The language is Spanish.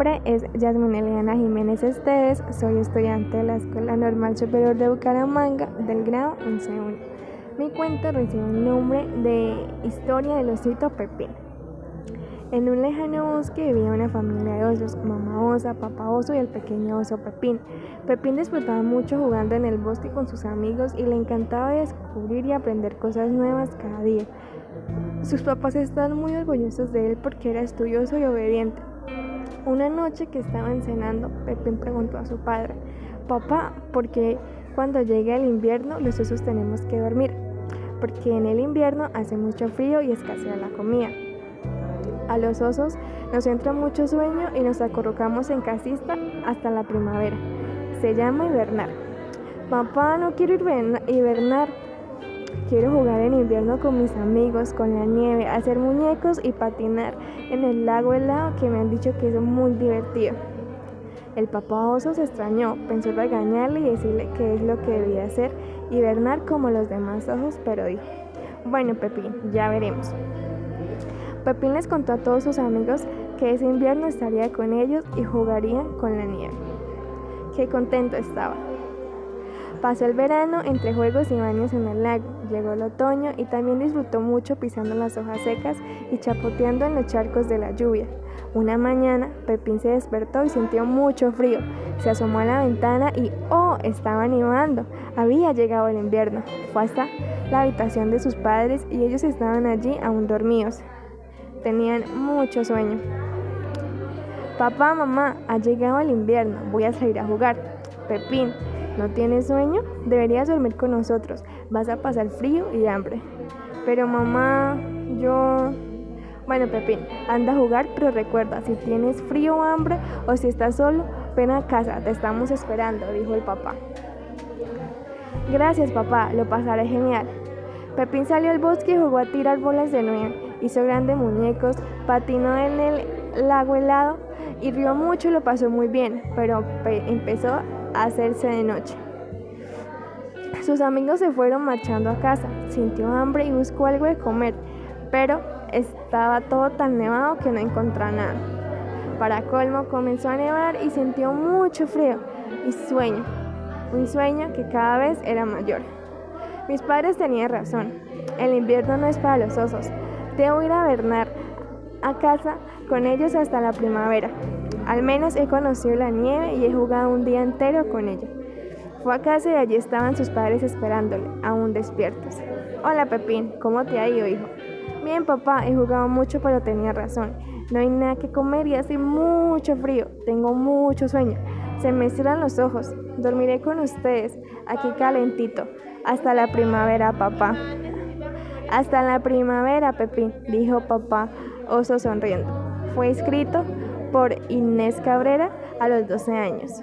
nombre es Yasmin Eliana Jiménez Esteves, soy estudiante de la Escuela Normal Superior de Bucaramanga del grado 11.1. Mi cuento recibe el nombre de Historia del osito Pepín. En un lejano bosque vivía una familia de osos, mamá osa, papá oso y el pequeño oso Pepín. Pepín disfrutaba mucho jugando en el bosque con sus amigos y le encantaba descubrir y aprender cosas nuevas cada día. Sus papás estaban muy orgullosos de él porque era estudioso y obediente. Una noche que estaban cenando, Pepín preguntó a su padre, Papá, ¿por qué cuando llegue el invierno los osos tenemos que dormir? Porque en el invierno hace mucho frío y escasea la comida. A los osos nos entra mucho sueño y nos acorrocamos en casista hasta la primavera. Se llama hibernar. Papá, no quiero hibernar. Quiero jugar en invierno con mis amigos, con la nieve, hacer muñecos y patinar en el lago helado que me han dicho que es muy divertido. El papá oso se extrañó, pensó regañarle y decirle qué es lo que debía hacer, hibernar como los demás osos, pero dijo, bueno Pepín, ya veremos. Pepín les contó a todos sus amigos que ese invierno estaría con ellos y jugarían con la nieve. Qué contento estaba. Pasó el verano entre juegos y baños en el lago, llegó el otoño y también disfrutó mucho pisando las hojas secas y chapoteando en los charcos de la lluvia. Una mañana, Pepín se despertó y sintió mucho frío. Se asomó a la ventana y ¡oh! estaba animando. Había llegado el invierno. Fue hasta la habitación de sus padres y ellos estaban allí aún dormidos. Tenían mucho sueño. Papá, mamá, ha llegado el invierno, voy a salir a jugar. Pepín, ¿No tienes sueño? Deberías dormir con nosotros. Vas a pasar frío y hambre. Pero mamá, yo... Bueno, Pepín, anda a jugar, pero recuerda, si tienes frío o hambre o si estás solo, ven a casa, te estamos esperando, dijo el papá. Gracias, papá, lo pasaré genial. Pepín salió al bosque y jugó a tirar bolas de nieve. Hizo grandes muñecos, patinó en el lago helado y rió mucho y lo pasó muy bien, pero empezó hacerse de noche. Sus amigos se fueron marchando a casa, sintió hambre y buscó algo de comer, pero estaba todo tan nevado que no encontró nada. Para colmo comenzó a nevar y sintió mucho frío y sueño, un sueño que cada vez era mayor. Mis padres tenían razón, el invierno no es para los osos, debo ir a Bernard a casa con ellos hasta la primavera. Al menos he conocido la nieve y he jugado un día entero con ella. Fue a casa y allí estaban sus padres esperándole, aún despiertos. Hola Pepín, ¿cómo te ha ido, hijo? Bien, papá, he jugado mucho, pero tenía razón. No hay nada que comer y hace mucho frío. Tengo mucho sueño. Se me cierran los ojos. Dormiré con ustedes, aquí calentito. Hasta la primavera, papá. Hasta la primavera, Pepín, dijo papá, oso sonriendo. Fue escrito por Inés Cabrera a los 12 años.